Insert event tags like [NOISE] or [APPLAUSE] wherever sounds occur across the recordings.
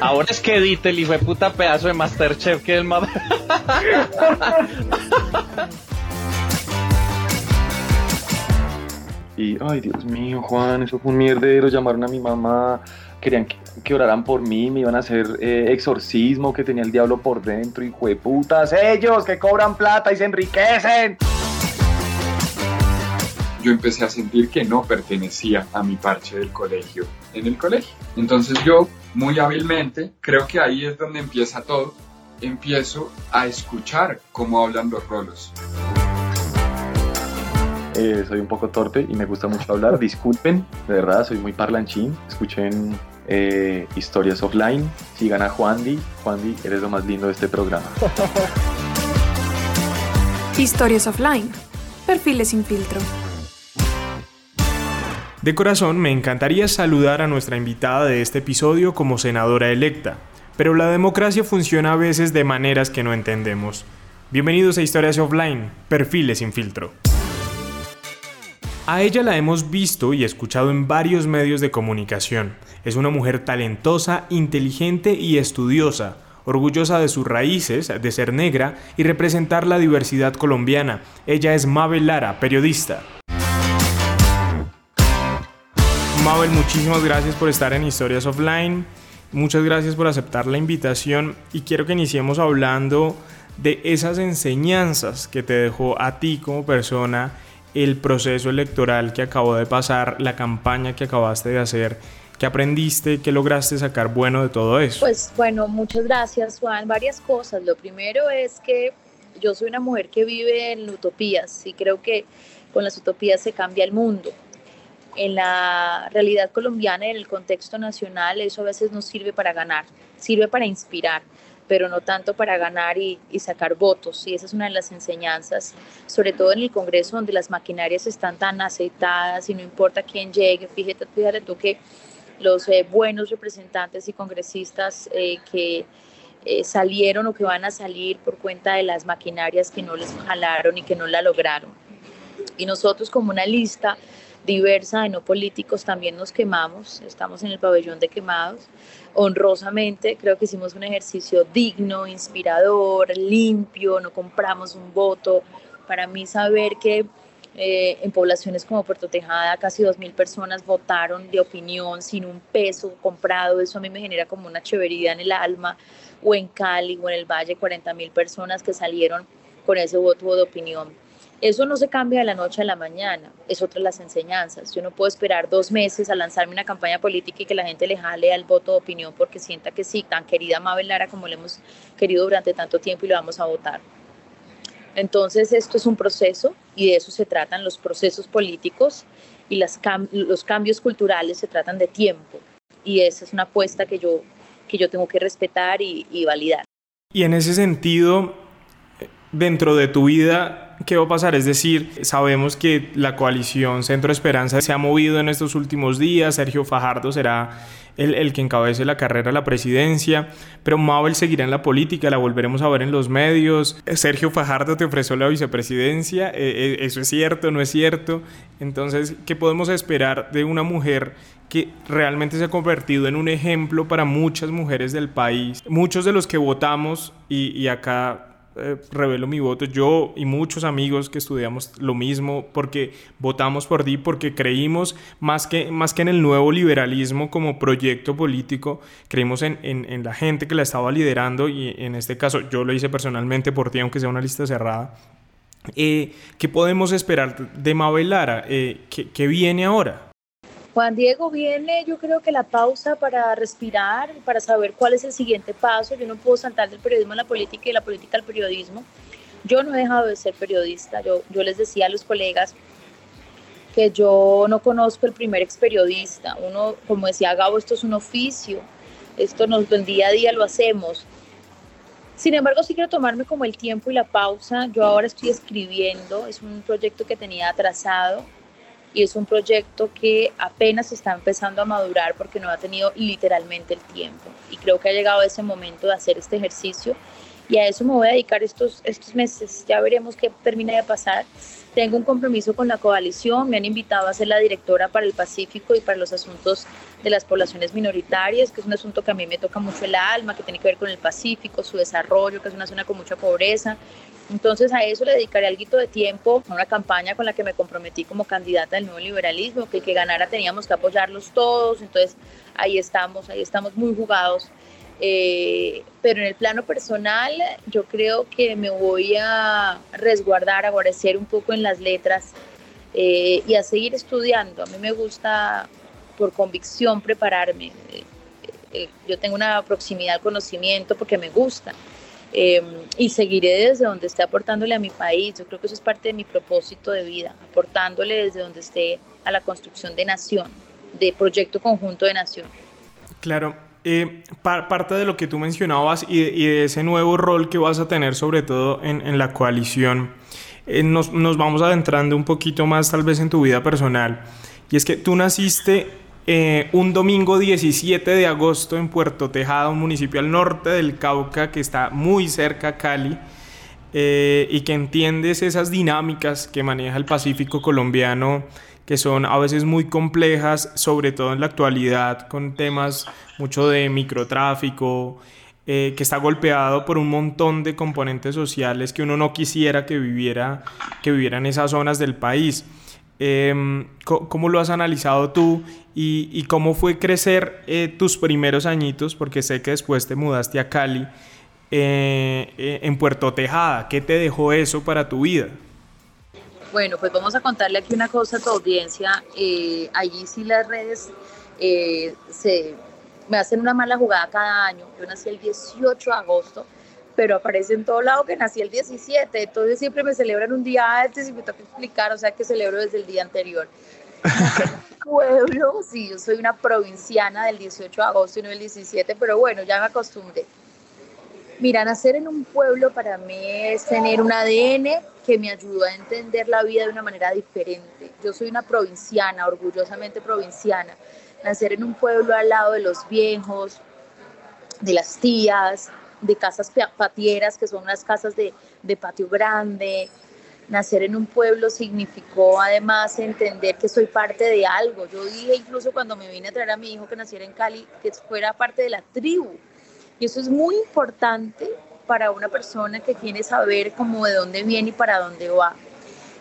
Ahora es que edite el hijo de puta pedazo de Masterchef que el más... [LAUGHS] Y, ay, Dios mío, Juan, eso fue un mierdero. Llamaron a mi mamá, querían que, oraran por mí, me iban a hacer eh, exorcismo, que tenía el diablo por dentro. Y de putas, ellos que cobran plata y se enriquecen. Yo empecé a sentir que no pertenecía a mi parche del colegio en el colegio. Entonces yo, muy hábilmente, creo que ahí es donde empieza todo, empiezo a escuchar cómo hablan los rolos. Eh, soy un poco torpe y me gusta mucho hablar. [LAUGHS] Disculpen, de verdad, soy muy parlanchín. Escuchen eh, historias offline. Sigan a Juandi. Juandi, eres lo más lindo de este programa. [LAUGHS] Historias offline. Perfiles sin filtro. De corazón me encantaría saludar a nuestra invitada de este episodio como senadora electa, pero la democracia funciona a veces de maneras que no entendemos. Bienvenidos a Historias Offline, Perfiles sin filtro. A ella la hemos visto y escuchado en varios medios de comunicación. Es una mujer talentosa, inteligente y estudiosa, orgullosa de sus raíces, de ser negra y representar la diversidad colombiana. Ella es Mabel Lara, periodista. Mabel, muchísimas gracias por estar en Historias Offline. Muchas gracias por aceptar la invitación y quiero que iniciemos hablando de esas enseñanzas que te dejó a ti como persona el proceso electoral que acabó de pasar, la campaña que acabaste de hacer. ¿Qué aprendiste? ¿Qué lograste sacar bueno de todo eso? Pues bueno, muchas gracias Juan. Varias cosas. Lo primero es que yo soy una mujer que vive en utopías y creo que con las utopías se cambia el mundo en la realidad colombiana y en el contexto nacional eso a veces no sirve para ganar, sirve para inspirar, pero no tanto para ganar y, y, sacar votos. Y esa es una de las enseñanzas, sobre todo en el Congreso donde las maquinarias están tan aceitadas y no importa quién llegue. Fíjate, fíjate tú que los eh, buenos representantes y congresistas eh, que eh, salieron o que van a salir por cuenta de las maquinarias que no les jalaron y que no la lograron. Y nosotros como una lista diversa de no políticos también nos quemamos, estamos en el pabellón de quemados. Honrosamente creo que hicimos un ejercicio digno, inspirador, limpio, no compramos un voto. Para mí saber que eh, en poblaciones como Puerto Tejada casi 2.000 personas votaron de opinión sin un peso comprado, eso a mí me genera como una chevería en el alma, o en Cali o en el Valle 40.000 personas que salieron con ese voto de opinión eso no se cambia de la noche a la mañana, es otra de las enseñanzas. Yo no puedo esperar dos meses a lanzarme una campaña política y que la gente le jale al voto de opinión porque sienta que sí, tan querida Mabel Lara como le hemos querido durante tanto tiempo y lo vamos a votar. Entonces esto es un proceso y de eso se tratan los procesos políticos y las los cambios culturales se tratan de tiempo y esa es una apuesta que yo, que yo tengo que respetar y, y validar. Y en ese sentido, dentro de tu vida, ¿Qué va a pasar? Es decir, sabemos que la coalición Centro Esperanza se ha movido en estos últimos días, Sergio Fajardo será el, el, que encabece la carrera a la presidencia, pero Mabel seguirá en la política, la volveremos a ver en los medios. Sergio Fajardo te ofreció la vicepresidencia, eh, ¿eso es cierto, no es cierto? Entonces, ¿qué podemos esperar de una mujer que realmente se ha convertido en un ejemplo para muchas mujeres del país? Muchos de los que votamos, y acá eh, revelo mi voto, yo y muchos amigos que estudiamos lo mismo, porque votamos por ti, porque creímos más que, más que en el nuevo liberalismo como proyecto político, creímos en, en, en, la gente que la estaba liderando y en este caso yo lo hice personalmente por ti, aunque sea una lista cerrada. Eh, ¿Qué podemos esperar de Mabel Lara? Eh, ¿qué, ¿Qué viene ahora? Juan Diego viene, yo creo que la pausa para respirar, para saber cuál es el siguiente paso. Yo no puedo saltar del periodismo a la política y de la política al periodismo. Yo no he dejado de ser periodista. Yo, yo les decía a los colegas que yo no conozco el primer ex periodista. Uno, como decía Gabo, esto es un oficio, esto nos, el día a día lo hacemos. Sin embargo, sí quiero tomarme como el tiempo y la pausa. Yo ahora estoy escribiendo, es un proyecto que tenía atrasado y es un proyecto que apenas está empezando a madurar porque no ha tenido literalmente el tiempo. Y creo que ha llegado ese momento de hacer este ejercicio y a eso me voy a dedicar estos, estos meses. Ya veremos qué termina de pasar. Tengo un compromiso con la coalición, me han invitado a ser la directora para el Pacífico y para los asuntos de las poblaciones minoritarias, que es un asunto que a mí me toca mucho el alma, que tiene que ver con el Pacífico, su desarrollo, que es una zona con mucha pobreza. Entonces a eso le dedicaré algo de tiempo, a una campaña con la que me comprometí como candidata del nuevo liberalismo, que que ganara teníamos que apoyarlos todos, entonces ahí estamos, ahí estamos muy jugados. Eh, pero en el plano personal yo creo que me voy a resguardar, a guarecer un poco en las letras eh, y a seguir estudiando. A mí me gusta por convicción prepararme. Eh, yo tengo una proximidad al conocimiento porque me gusta. Y seguiré desde donde esté aportándole a mi país. Yo creo que eso es parte de mi propósito de vida, aportándole desde donde esté a la construcción de nación, de proyecto conjunto de nación. Claro, eh, parte de lo que tú mencionabas y de, ese nuevo rol que vas a tener sobre todo en, la coalición, eh, nos, vamos adentrando un poquito más tal vez en tu vida personal. Y es que tú naciste eh, un domingo 17 de agosto en Puerto Tejada, un municipio al norte del Cauca que está muy cerca a Cali. y que entiendes esas dinámicas que maneja el Pacífico colombiano que son a veces muy complejas, sobre todo en la actualidad, con temas mucho de microtráfico, eh, que está golpeado por un montón de componentes sociales que uno no quisiera que viviera, que esas zonas del país. Em, ¿Cómo lo has analizado tú y, cómo fue crecer eh, tus primeros añitos? Porque sé que después te mudaste a Cali, eh, en Puerto Tejada. ¿Qué te dejó eso para tu vida? Bueno, pues vamos a contarle aquí una cosa a tu audiencia. Eh, allí sí las redes eh, se, me hacen una mala jugada cada año. Yo nací el 18 de agosto, pero aparece en todo lado que nací el 17. Entonces siempre me celebran un día antes y me toca explicar, o sea que celebro desde el día anterior. [LAUGHS] pueblo, sí, yo soy una provinciana del 18 de agosto y no del 17, pero bueno, ya me acostumbré. Mira, nacer en un pueblo para mí es tener un ADN que me ayudó a entender la vida de una manera diferente. Yo soy una provinciana, orgullosamente provinciana. Nacer en un pueblo al lado de los viejos, de las tías, de casas patieras, que son unas casas de, de patio grande. Nacer en un pueblo significó además entender que soy parte de algo. Yo dije incluso cuando me vine a traer a mi hijo que naciera en Cali, que fuera parte de la tribu y eso es muy importante para una persona que quiere saber cómo de dónde viene y para dónde va.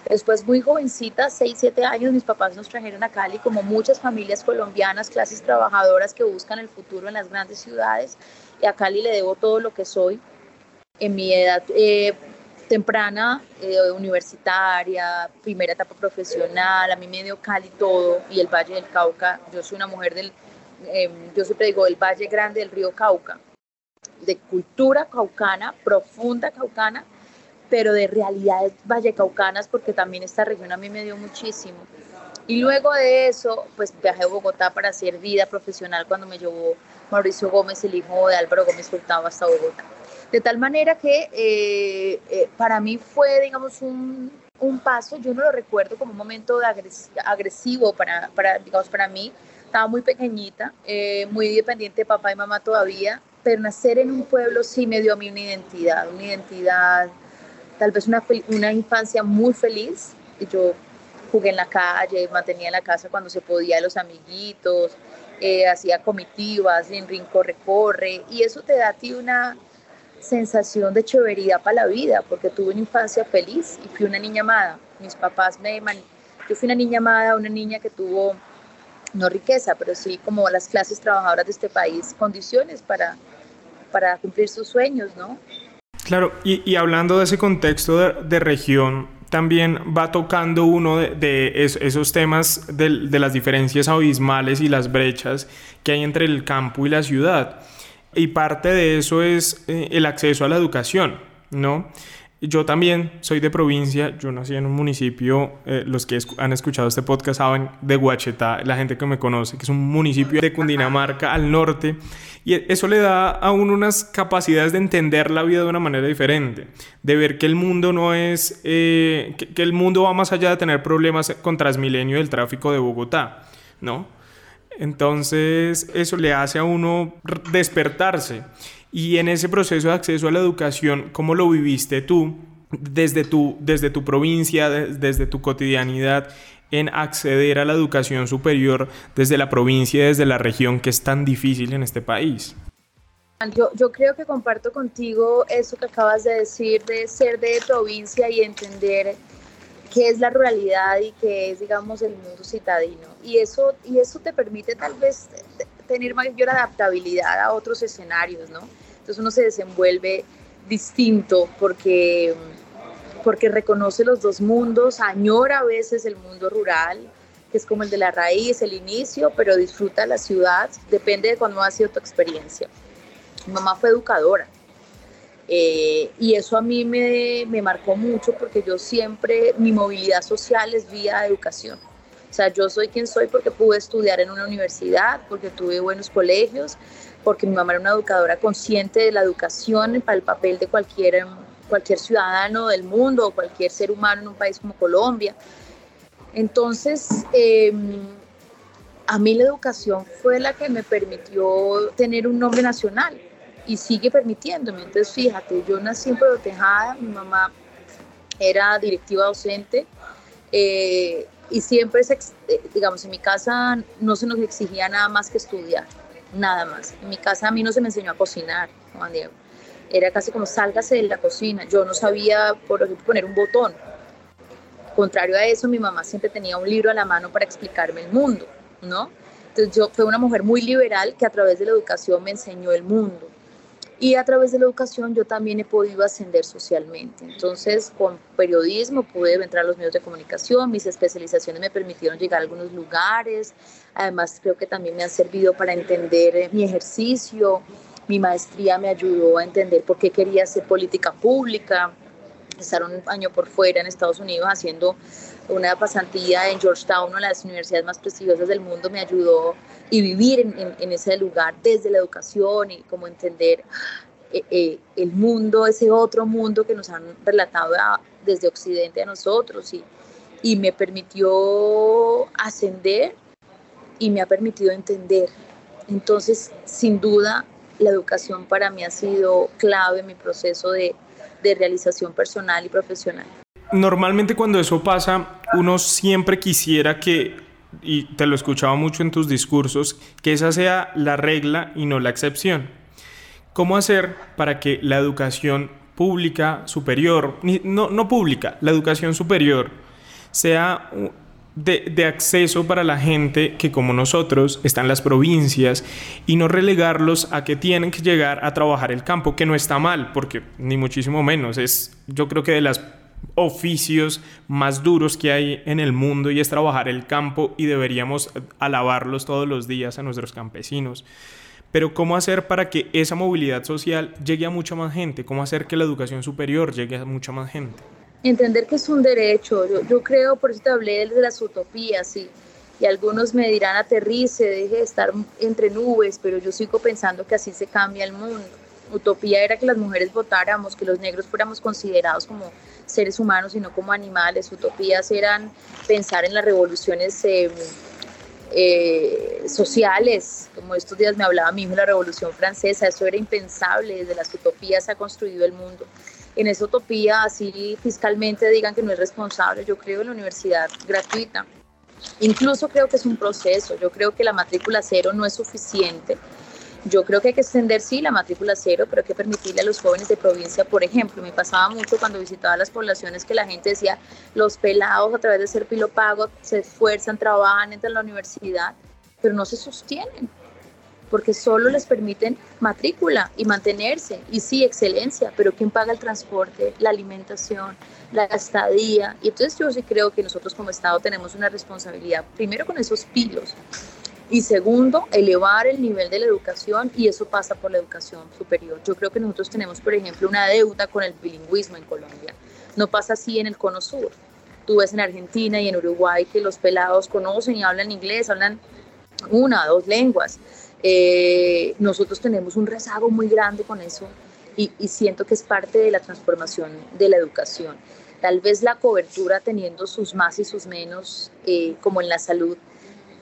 Después, muy jovencita, 6, 7 años, mis papás nos trajeron a Cali, como muchas familias colombianas, clases trabajadoras que buscan el futuro en las grandes ciudades. Y a Cali le debo todo lo que soy. En mi edad eh, temprana, eh, universitaria, primera etapa profesional, a mí me dio Cali todo y el Valle del Cauca. Yo soy una mujer del, eh, yo siempre digo, del Valle Grande del río Cauca de cultura caucana, profunda caucana, pero de realidades vallecaucanas, porque también esta región a mí me dio muchísimo. Y luego de eso, pues viajé a Bogotá para hacer vida profesional cuando me llevó Mauricio Gómez, el hijo de Álvaro Gómez Hurtado, hasta Bogotá. De tal manera que eh, eh, para mí fue, digamos, un, un, paso, yo no lo recuerdo como un momento de agresivo para, para, digamos, para mí. Estaba muy pequeñita, eh, muy dependiente de papá y mamá todavía, pero nacer en un pueblo sí me dio a mí una identidad, una identidad, tal vez una, una infancia muy feliz. Yo jugué en la calle, mantenía en la casa cuando se podía los amiguitos, eh, hacía comitivas, en rinco recorre, y eso te da a ti una sensación de chéveridad para la vida, porque tuve una infancia feliz y fui una niña amada. Mis papás me... Yo fui una niña amada, una niña que tuvo no riqueza, pero sí como las clases trabajadoras de este país, condiciones para, para cumplir sus sueños, ¿no? Claro, y, hablando de ese contexto de, región, también va tocando uno de, esos temas de, las diferencias abismales y las brechas que hay entre el campo y la ciudad. Y parte de eso es eh, el acceso a la educación, ¿no? Yo también soy de provincia, yo nací en un municipio, eh, los que han escuchado este podcast saben de Guachetá, la gente que me conoce, que es un municipio de Cundinamarca al norte, y eso le da a uno unas capacidades de entender la vida de una manera diferente, de ver que el mundo no es, eh, que, que, el mundo va más allá de tener problemas con Transmilenio del tráfico de Bogotá, ¿no? Entonces eso le hace a uno despertarse. Y en ese proceso de acceso a la educación, ¿cómo lo viviste tú desde tu, desde tu provincia, desde tu cotidianidad en acceder a la educación superior desde la provincia, desde la región que es tan difícil en este país? Yo, yo creo que comparto contigo eso que acabas de decir de ser de provincia y entender qué es la ruralidad y qué es, digamos, el mundo citadino. Y eso, y eso te permite tal vez tener mayor adaptabilidad a otros escenarios, ¿no? Entonces uno se desenvuelve distinto porque, porque reconoce los dos mundos, añora a veces el mundo rural, que es como el de la raíz, el inicio, pero disfruta la ciudad, depende de cuándo ha sido tu experiencia. Mi mamá fue educadora eh, y eso a mí me, me marcó mucho porque yo siempre, mi movilidad social es vía educación. O sea, yo soy quien soy porque pude estudiar en una universidad, porque tuve buenos colegios, porque mi mamá era una educadora consciente de la educación para el papel de cualquier, cualquier ciudadano del mundo o cualquier ser humano en un país como Colombia. Entonces, em, a mí la educación fue la que me permitió tener un nombre nacional y sigue permitiéndome. Entonces, fíjate, yo nací en Pueblo Tejada, mi mamá era directiva docente eh, y siempre, eh, digamos, en mi casa no se nos exigía nada más que estudiar nada más. En mi casa a mí no se me enseñó a cocinar, Juan Diego. Era casi como sálgase de la cocina. Yo no sabía, por ejemplo, poner un botón. Contrario a eso, mi mamá siempre tenía un libro a la mano para explicarme el mundo, ¿no? Entonces yo fue una mujer muy liberal que a través de la educación me enseñó el mundo. Y a través de la educación yo también he podido ascender socialmente. Entonces, con periodismo pude entrar a los medios de comunicación, mis especializaciones me permitieron llegar a algunos lugares, además creo que también me han servido para entender eh, mi ejercicio, mi maestría me ayudó a entender por qué quería hacer política pública, estar un año por fuera en Estados Unidos haciendo una pasantía en Georgetown, una de las universidades más prestigiosas del mundo, me ayudó y vivir en, en, ese lugar desde la educación y como entender eh, eh, el mundo, ese otro mundo que nos han relatado desde Occidente a nosotros y, y me permitió ascender y me ha permitido entender. Entonces, sin duda, la educación para mí ha sido clave en mi proceso de, de realización personal y profesional. Normalmente cuando eso pasa, uno siempre quisiera que, y te lo escuchaba mucho en tus discursos, que esa sea la regla y no la excepción. ¿Cómo hacer para que la educación pública superior, no, no pública, la educación superior, sea de, acceso para la gente que como nosotros está en las provincias y no relegarlos a que tienen que llegar a trabajar el campo, que no está mal, porque ni muchísimo menos, es yo creo que de las oficios más duros que hay en el mundo y es trabajar el campo y deberíamos alabarlos todos los días a nuestros campesinos. Pero ¿cómo hacer para que esa movilidad social llegue a mucha más gente? ¿Cómo hacer que la educación superior llegue a mucha más gente? Entender que es un derecho. Yo, yo creo, por eso te hablé de las utopías y, y algunos me dirán aterrice, deje de estar entre nubes, pero yo sigo pensando que así se cambia el mundo utopía era que las mujeres votáramos, que los negros fuéramos considerados como seres humanos y no como animales. Utopías eran pensar en las revoluciones eh, eh, sociales, como estos días me hablaba mi hijo de la Revolución Francesa, eso era impensable, desde las utopías se ha construido el mundo. En esa utopía, así fiscalmente digan que no es responsable, yo creo en la universidad gratuita. Incluso creo que es un proceso, yo creo que la matrícula cero no es suficiente yo creo que hay que extender, sí, la matrícula cero, pero hay que permitirle a los jóvenes de provincia, por ejemplo, me pasaba mucho cuando visitaba las poblaciones que la gente decía, los pelados a través de ser pilopago se esfuerzan, trabajan, entran a la universidad, pero no se sostienen, porque solo les permiten matrícula y mantenerse, y sí, excelencia, pero ¿quién paga el transporte, la alimentación, la estadía? Y entonces yo sí creo que nosotros como Estado tenemos una responsabilidad, primero con esos pilos, Y segundo, elevar el nivel de la educación y eso pasa por la educación superior. Yo creo que nosotros tenemos, por ejemplo, una deuda con el bilingüismo en Colombia. No pasa así en el cono sur. Tú ves en Argentina y en Uruguay que los pelados conocen y hablan inglés, hablan una, dos lenguas. Eh, nosotros tenemos un rezago muy grande con eso y, siento que es parte de la transformación de la educación. Tal vez la cobertura teniendo sus más y sus menos, eh, como en la salud,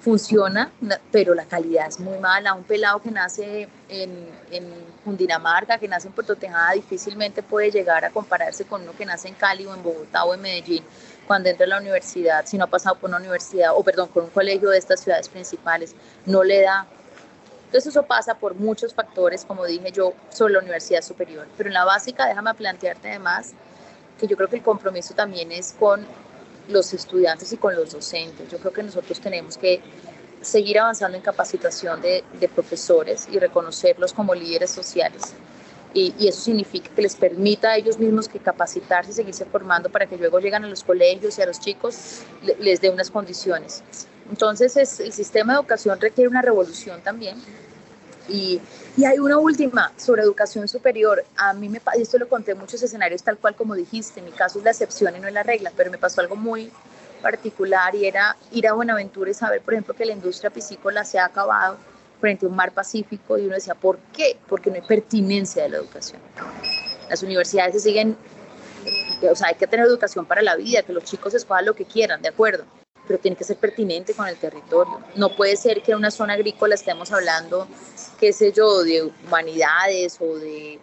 funciona, pero la calidad es muy mala. Un pelado que nace en, en Cundinamarca, que nace en Puerto Tejada, difícilmente puede llegar a compararse con uno que nace en Cali o en Bogotá o en Medellín cuando entra a la universidad, si no ha pasado por una universidad, o perdón, por un colegio de estas ciudades principales, no le da. Entonces eso pasa por muchos factores, como dije yo, sobre la universidad superior. Pero en la básica, déjame plantearte además que yo creo que el compromiso también es con los estudiantes y con los docentes. Yo creo que nosotros tenemos que seguir avanzando en capacitación de, de profesores y reconocerlos como líderes sociales y, eso significa que les permita a ellos mismos que capacitarse y seguirse formando para que luego lleguen a los colegios y a los chicos les dé unas condiciones. Entonces es, el sistema de educación requiere una revolución también. Y, hay una última sobre educación superior. A mí me esto lo conté en muchos escenarios tal cual como dijiste, mi caso es la excepción y no es la regla, pero me pasó algo muy particular y era ir a Buenaventura y saber, por ejemplo, que la industria piscícola se ha acabado frente a un mar Pacífico y uno decía, ¿por qué? Porque no hay pertinencia de la educación. Las universidades se siguen, o sea, hay que tener educación para la vida, que los chicos escojan lo que quieran, de acuerdo, pero tiene que ser pertinente con el territorio. No puede ser que en una zona agrícola estemos hablando, qué sé yo, de humanidades o de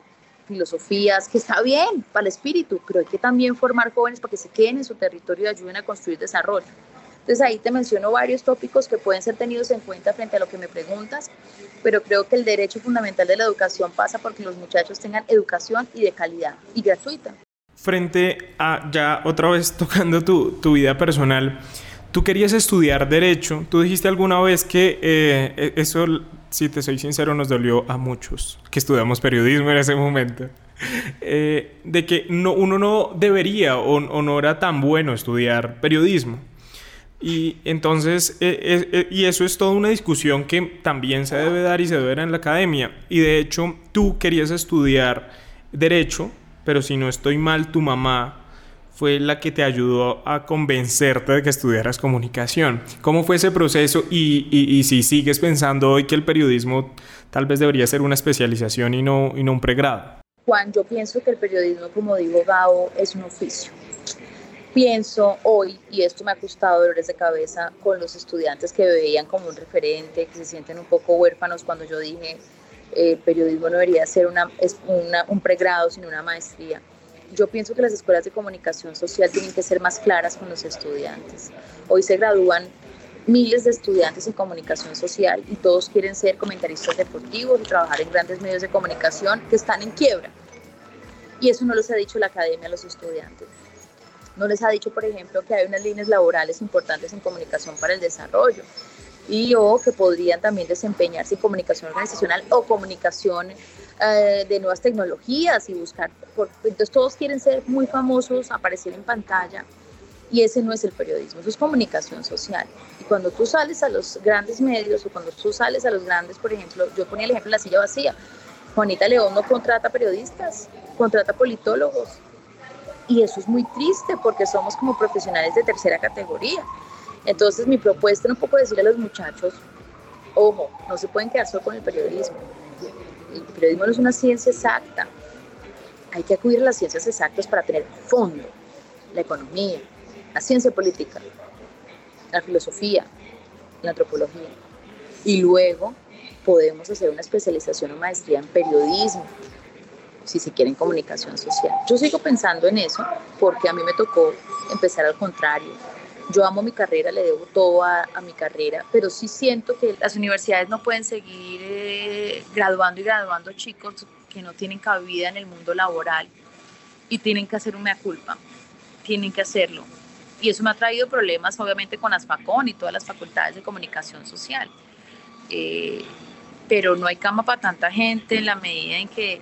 filosofías, que está bien para el espíritu, pero hay que también formar jóvenes para que se queden en su territorio y ayuden a construir desarrollo. Entonces ahí te menciono varios tópicos que pueden ser tenidos en cuenta frente a lo que me preguntas, pero creo que el derecho fundamental de la educación pasa porque los muchachos tengan educación y de calidad y gratuita. Frente a ya otra vez tocando tu, tu vida personal, tú querías estudiar derecho, tú dijiste alguna vez que eh, e, eso, si te soy sincero, nos dolió a muchos que estudiamos periodismo en ese momento. [LAUGHS] Eh, de que no, uno no debería o, no era tan bueno estudiar periodismo. Y entonces, eh, eh, y eso es toda una discusión que también se debe dar y se debe dar en la academia. Y de hecho, tú querías estudiar derecho, pero si no estoy mal, tu mamá fue la que te ayudó a convencerte de que estudiaras comunicación. ¿Cómo fue ese proceso? Y, y, si sigues pensando hoy que el periodismo tal vez debería ser una especialización y no, y un pregrado. Juan, yo pienso que el periodismo, como digo Gabo, es un oficio pienso hoy, y esto me ha costado dolores de cabeza con los estudiantes que veían como un referente, que se sienten un poco huérfanos cuando yo dije el eh, periodismo no debería ser una, un pregrado, sino una maestría. Yo pienso que las escuelas de comunicación social tienen que ser más claras con los estudiantes. Hoy se gradúan miles de estudiantes en comunicación social y todos quieren ser comentaristas deportivos y trabajar en grandes medios de comunicación que están en quiebra. Y eso no los ha dicho la academia a los estudiantes no les ha dicho, por ejemplo, que hay unas líneas laborales importantes en comunicación para el desarrollo y o que podrían también desempeñarse en comunicación organizacional o comunicación eh, de nuevas tecnologías y buscar, entonces todos quieren ser muy famosos, aparecer en pantalla y ese no es el periodismo, eso es comunicación social. Y cuando tú sales a los grandes medios o cuando tú sales a los grandes, por ejemplo, yo ponía el ejemplo de la silla vacía, Juanita León no contrata periodistas, contrata politólogos, y eso es muy triste porque somos como profesionales de tercera categoría. Entonces mi propuesta es un poco decirle a los muchachos, ojo, no se pueden quedar solo con el periodismo. El periodismo no es una ciencia exacta. Hay que acudir a las ciencias exactas para tener fondo, la economía, la ciencia política, la filosofía, la antropología. Y luego podemos hacer una especialización o maestría en periodismo, si se quiere, en comunicación social. Yo sigo pensando en eso porque a mí me tocó empezar al contrario. Yo amo mi carrera, le debo todo a, mi carrera, pero sí siento que las universidades no pueden seguir eh, graduando y graduando chicos que no tienen cabida en el mundo laboral y tienen que hacer una culpa, tienen que hacerlo. Y eso me ha traído problemas, obviamente, con las FACON y todas las facultades de comunicación social. Eh, pero no hay cama para tanta gente en la medida en que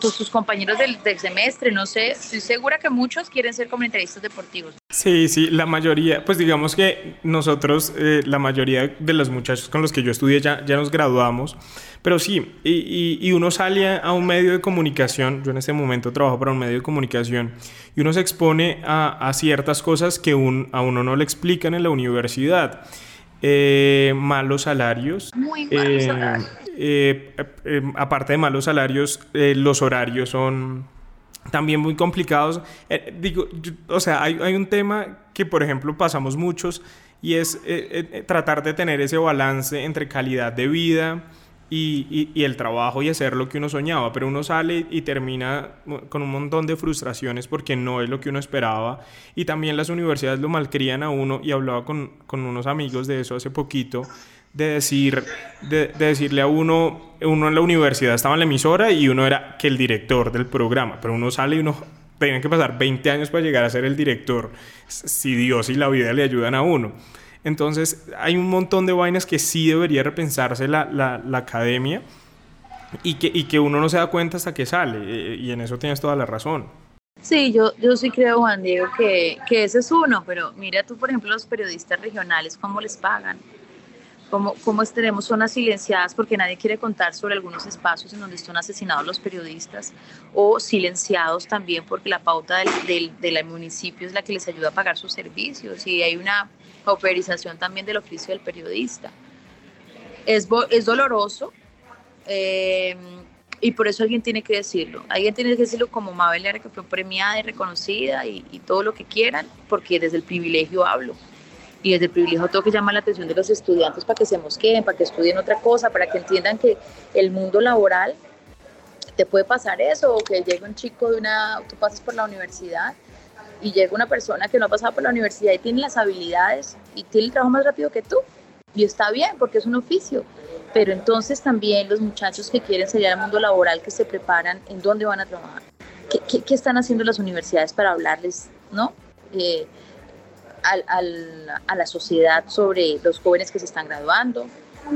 tus, tus compañeros del, del, semestre, no sé, estoy segura que muchos quieren ser comentaristas deportivos. Sí, sí, la mayoría, pues digamos que nosotros, eh, la mayoría de los muchachos con los que yo estudié ya, ya nos graduamos, pero sí, y, y, y, uno sale a un medio de comunicación, yo en este momento trabajo para un medio de comunicación, y uno se expone a, a ciertas cosas que un, a uno no le explican en la universidad. Eh, malos salarios. Muy malos eh, salarios. Eh, eh, aparte de malos salarios, eh, los horarios son también muy complicados. digo, o sea, hay, un tema que, por ejemplo, pasamos muchos y es tratar de tener ese balance entre calidad de vida y, el trabajo y hacer lo que uno soñaba, pero uno sale y termina con un montón de frustraciones porque no es lo que uno esperaba y también las universidades lo malcrían a uno y hablaba con, con unos amigos de eso hace poquito de decir de, de, decirle a uno uno en la universidad estaba en la emisora y uno era que el director del programa pero uno sale y uno tiene que pasar 20 años para llegar a ser el director si Dios y la vida le ayudan a uno entonces hay un montón de vainas que sí debería repensarse la, la, la academia y que, y que uno no se da cuenta hasta que sale eh, y en eso tienes toda la razón Sí, yo, yo sí creo, Juan Diego, que, que ese es uno, pero mira tú, por ejemplo, los periodistas regionales, ¿cómo les pagan? Cómo, tenemos zonas silenciadas porque nadie quiere contar sobre algunos espacios en donde están asesinados los periodistas o silenciados también porque la pauta del, del, municipio es la que les ayuda a pagar sus servicios y hay una pauperización también del oficio del periodista. Es, es doloroso eh, y por eso alguien tiene que decirlo. Alguien tiene que decirlo como Mabel Lara, que fue premiada y reconocida y todo lo que quieran, porque desde el privilegio hablo y desde el privilegio tengo que llamar la atención de los estudiantes para que se mosqueen, para que estudien otra cosa, para que entiendan que el mundo laboral te puede pasar eso, o que llegue un chico de una, tú pasas por la universidad y llega una persona que no ha pasado por la universidad y tiene las habilidades y tiene el trabajo más rápido que tú. Y está bien, porque es un oficio. Pero entonces también los muchachos que quieren salir al mundo laboral, que se preparan, ¿en dónde van a trabajar? ¿Qué, qué, qué están haciendo las universidades para hablarles, no? Eh, al, al, a la sociedad sobre los jóvenes que se están graduando,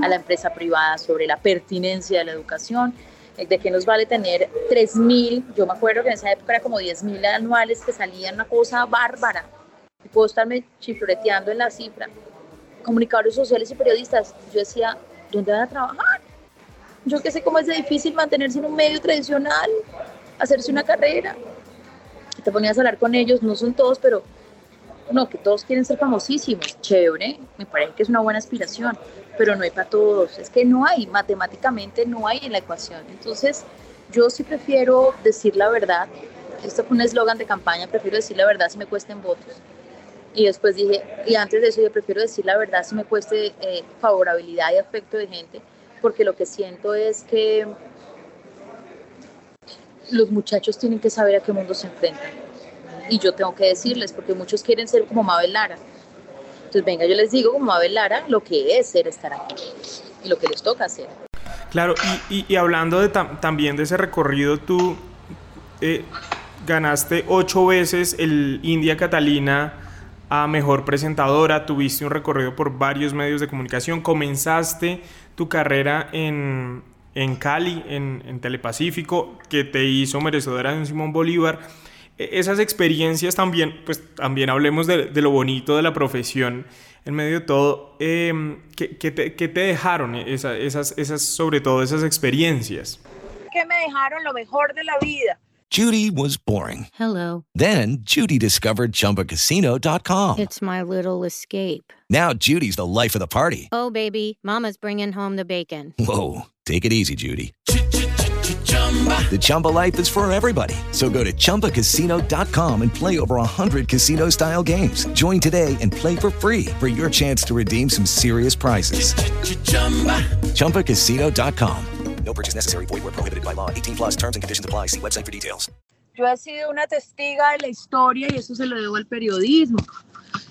a la empresa privada sobre la pertinencia de la educación, eh, de que nos vale tener 3.000, yo me acuerdo que en esa época era como 10.000 anuales que salían una cosa bárbara, y puedo estarme chifloreteando en la cifra. Comunicadores sociales y periodistas, yo decía, ¿dónde van a trabajar? Yo que sé cómo es de difícil mantenerse en un medio tradicional, hacerse una carrera. Te ponías a hablar con ellos, no son todos, pero no, que todos quieren ser famosísimos, chévere, me parece que es una buena aspiración, pero no hay para todos, es que no hay, matemáticamente no hay en la ecuación. Entonces, yo sí prefiero decir la verdad, esto fue un eslogan de campaña, prefiero decir la verdad si me cuesten votos. Y después dije, y antes de eso yo prefiero decir la verdad si me cueste eh, favorabilidad y afecto de gente, porque lo que siento es que los muchachos tienen que saber a qué mundo se enfrentan y yo tengo que decirles, porque muchos quieren ser como Mabel Lara. Entonces, venga, yo les digo como Mabel Lara lo que es ser estar aquí y lo que les toca hacer. Claro, y, y, hablando de tam también de ese recorrido, tú eh, ganaste ocho veces el India Catalina a Mejor Presentadora, tuviste un recorrido por varios medios de comunicación, comenzaste tu carrera en, en Cali, en, en Telepacífico, que te hizo merecedora de un Simón Bolívar esas experiencias también, pues también hablemos de, de, lo bonito de la profesión en medio de todo. Eh, ¿qué, qué, te, ¿qué, te, dejaron esa, esas, esas, sobre todo esas experiencias? ¿Qué me dejaron lo mejor de la vida? Judy was boring. Hello. Then Judy discovered chumbacasino.com. It's my little escape. Now Judy's the life of the party. Oh, baby, Mama's bringing home the bacon. Whoa. Take it easy, Judy. The Chumba life is for everybody. So go to ChumbaCasino.com and play over 100 casino style games. Join today and play for free for your chance to redeem some serious prizes. Ch-ch-chumba. ChumbaCasino.com. No purchase necessary. Void where prohibited by law. 18 plus terms and conditions apply. See website for details. Yo he sido una testiga de la historia y eso se lo debo al periodismo.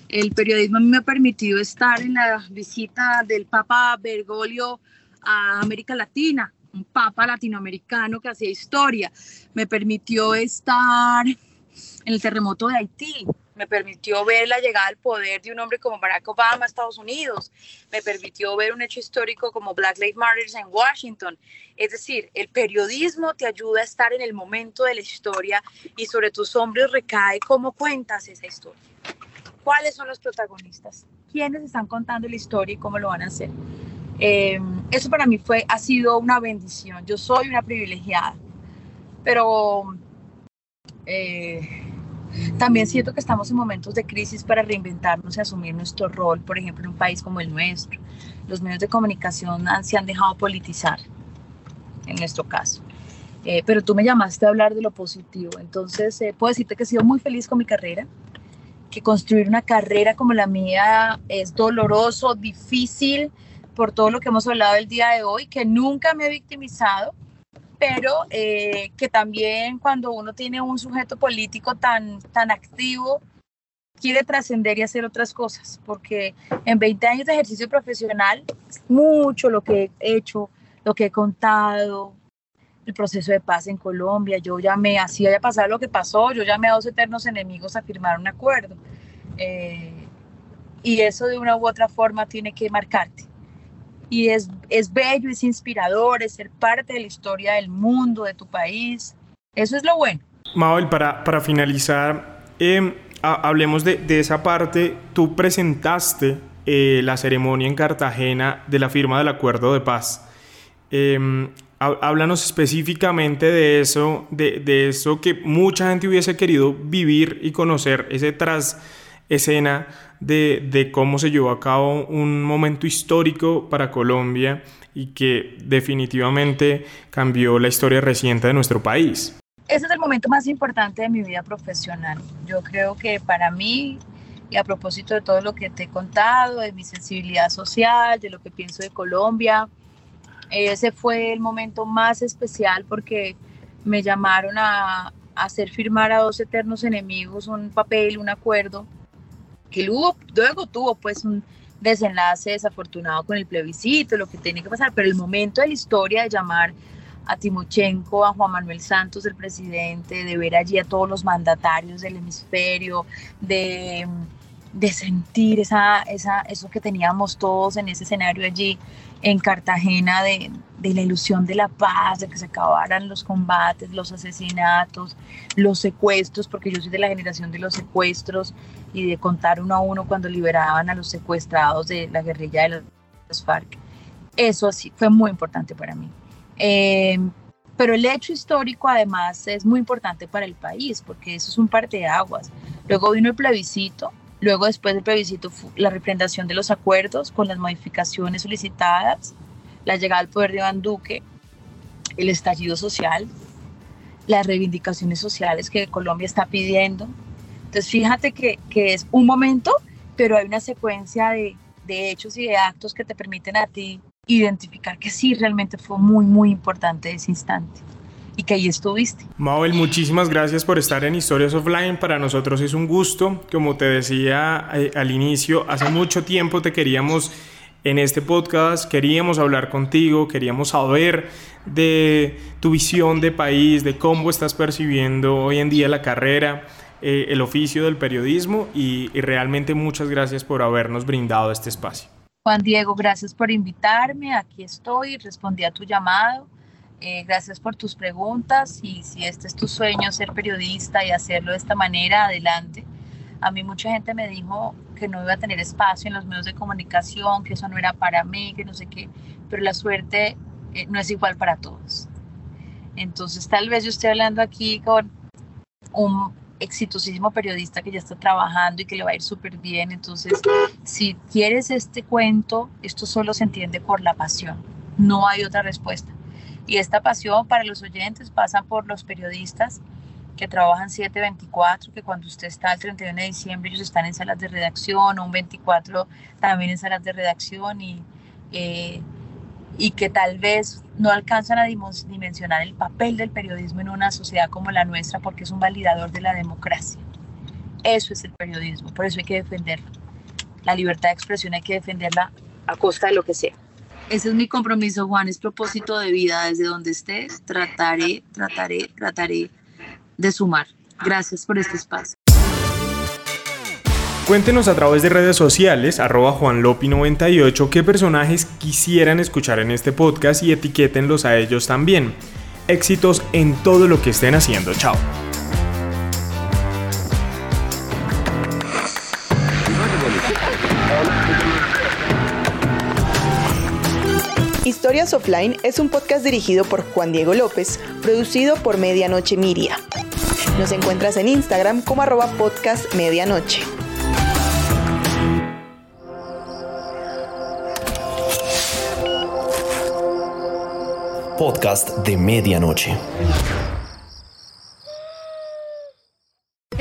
El periodismo me ha permitido estar en la visita del Papa Bergoglio a América Latina un papa latinoamericano que hacía historia. Me permitió estar en el terremoto de Haití, me permitió ver la llegada al poder de un hombre como Barack Obama a Estados Unidos, me permitió ver un hecho histórico como Black Lives Matter en Washington. Es decir, el periodismo te ayuda a estar en el momento de la historia y sobre tus hombros recae cómo cuentas esa historia. ¿Cuáles son los protagonistas? ¿Quiénes están contando la historia y cómo lo van a hacer? Eh, eso para mí fue, ha sido una bendición. Yo soy una privilegiada, pero eh, también siento que estamos en momentos de crisis para reinventarnos y asumir nuestro rol, por ejemplo, en un país como el nuestro. Los medios de comunicación se han dejado politizar, en nuestro caso. Eh, pero tú me llamaste a hablar de lo positivo, entonces eh, puedo decirte que he sido muy feliz con mi carrera, que construir una carrera como la mía es doloroso, difícil, por todo lo que hemos hablado el día de hoy, que nunca me he victimizado, pero eh, que también cuando uno tiene un sujeto político tan, tan activo, quiere trascender y hacer otras cosas, porque en 20 años de ejercicio profesional, mucho lo que he hecho, lo que he contado, el proceso de paz en Colombia, yo llamé, así haya pasado lo que pasó, yo llamé a dos eternos enemigos a firmar un acuerdo. Eh, y eso de una u otra forma tiene que marcarte y es, es bello, es inspirador, es ser parte de la historia del mundo, de tu país. Eso es lo bueno. Mabel, para, para finalizar, eh, hablemos de, de, esa parte. Tú presentaste eh, la ceremonia en Cartagena de la firma del acuerdo de paz. Eh, háblanos específicamente de eso, de, de eso que mucha gente hubiese querido vivir y conocer, ese tras escena de, de, cómo se llevó a cabo un momento histórico para Colombia y que definitivamente cambió la historia reciente de nuestro país. Ese es el momento más importante de mi vida profesional. Yo creo que para mí, y a propósito de todo lo que te he contado, de mi sensibilidad social, de lo que pienso de Colombia, ese fue el momento más especial porque me llamaron a, hacer firmar a dos eternos enemigos un papel, un acuerdo que luego, luego tuvo pues un desenlace desafortunado con el plebiscito, lo que tenía que pasar, pero el momento de la historia de llamar a Timochenko, a Juan Manuel Santos, el presidente, de ver allí a todos los mandatarios del hemisferio, de, de sentir esa, esa, eso que teníamos todos en ese escenario allí en Cartagena, de, de la ilusión de la paz, de que se acabaran los combates, los asesinatos, los secuestros, porque yo soy de la generación de los secuestros y de contar uno a uno cuando liberaban a los secuestrados de la guerrilla de los FARC. Eso sí, fue muy importante para mí. Eh, pero el hecho histórico además es muy importante para el país, porque eso es un parte de aguas. Luego vino el plebiscito, luego después del plebiscito la reprendación de los acuerdos con las modificaciones solicitadas, la llegada al poder de Iván Duque, el estallido social, las reivindicaciones sociales que Colombia está pidiendo. Entonces fíjate que, que es un momento, pero hay una secuencia de, de hechos y de actos que te permiten a ti identificar que sí realmente fue muy, muy importante ese instante y que ahí estuviste. Mabel, muchísimas gracias por estar en Historias Offline. Para nosotros es un gusto. Como te decía eh, al inicio, hace mucho tiempo te queríamos en este podcast, queríamos hablar contigo, queríamos saber de tu visión de país, de cómo estás percibiendo hoy en día la carrera. Eh, el oficio del periodismo y, y realmente muchas gracias por habernos brindado este espacio. Juan Diego, gracias por invitarme. Aquí estoy, respondí a tu llamado. Eh, gracias por tus preguntas y si este es tu sueño, ser periodista y hacerlo de esta manera, adelante. A mí mucha gente me dijo que no iba a tener espacio en los medios de comunicación, que eso no era para mí, que no sé qué, pero la suerte eh, no es igual para todos. Entonces tal vez yo esté hablando aquí con un exitosísimo periodista que ya está trabajando y que le va a ir súper bien. Entonces, si quieres este cuento, esto solo se entiende por la pasión. No hay otra respuesta. Y esta pasión para los oyentes pasa por los periodistas que trabajan 7-24, que cuando usted está el 31 de diciembre ellos están en salas de redacción, un 24 también en salas de redacción y, eh, y que tal vez no alcanzan a dimensionar el papel del periodismo en una sociedad como la nuestra porque es un validador de la democracia. Eso es el periodismo, por eso hay que defenderlo. La libertad de expresión hay que defenderla a costa de lo que sea. Ese es mi compromiso, Juan, es propósito de vida. Desde donde estés, trataré, trataré, trataré de sumar. Gracias por este espacio. Cuéntenos a través de redes sociales, arroba juanlopi98, qué personajes quisieran escuchar en este podcast y etiquétenlos a ellos también. Éxitos en todo lo que estén haciendo. Chao. Historias Offline es un podcast dirigido por Juan Diego López, producido por Medianoche Miria. Nos encuentras en Instagram como arroba podcast medianoche. Podcast de medianoche.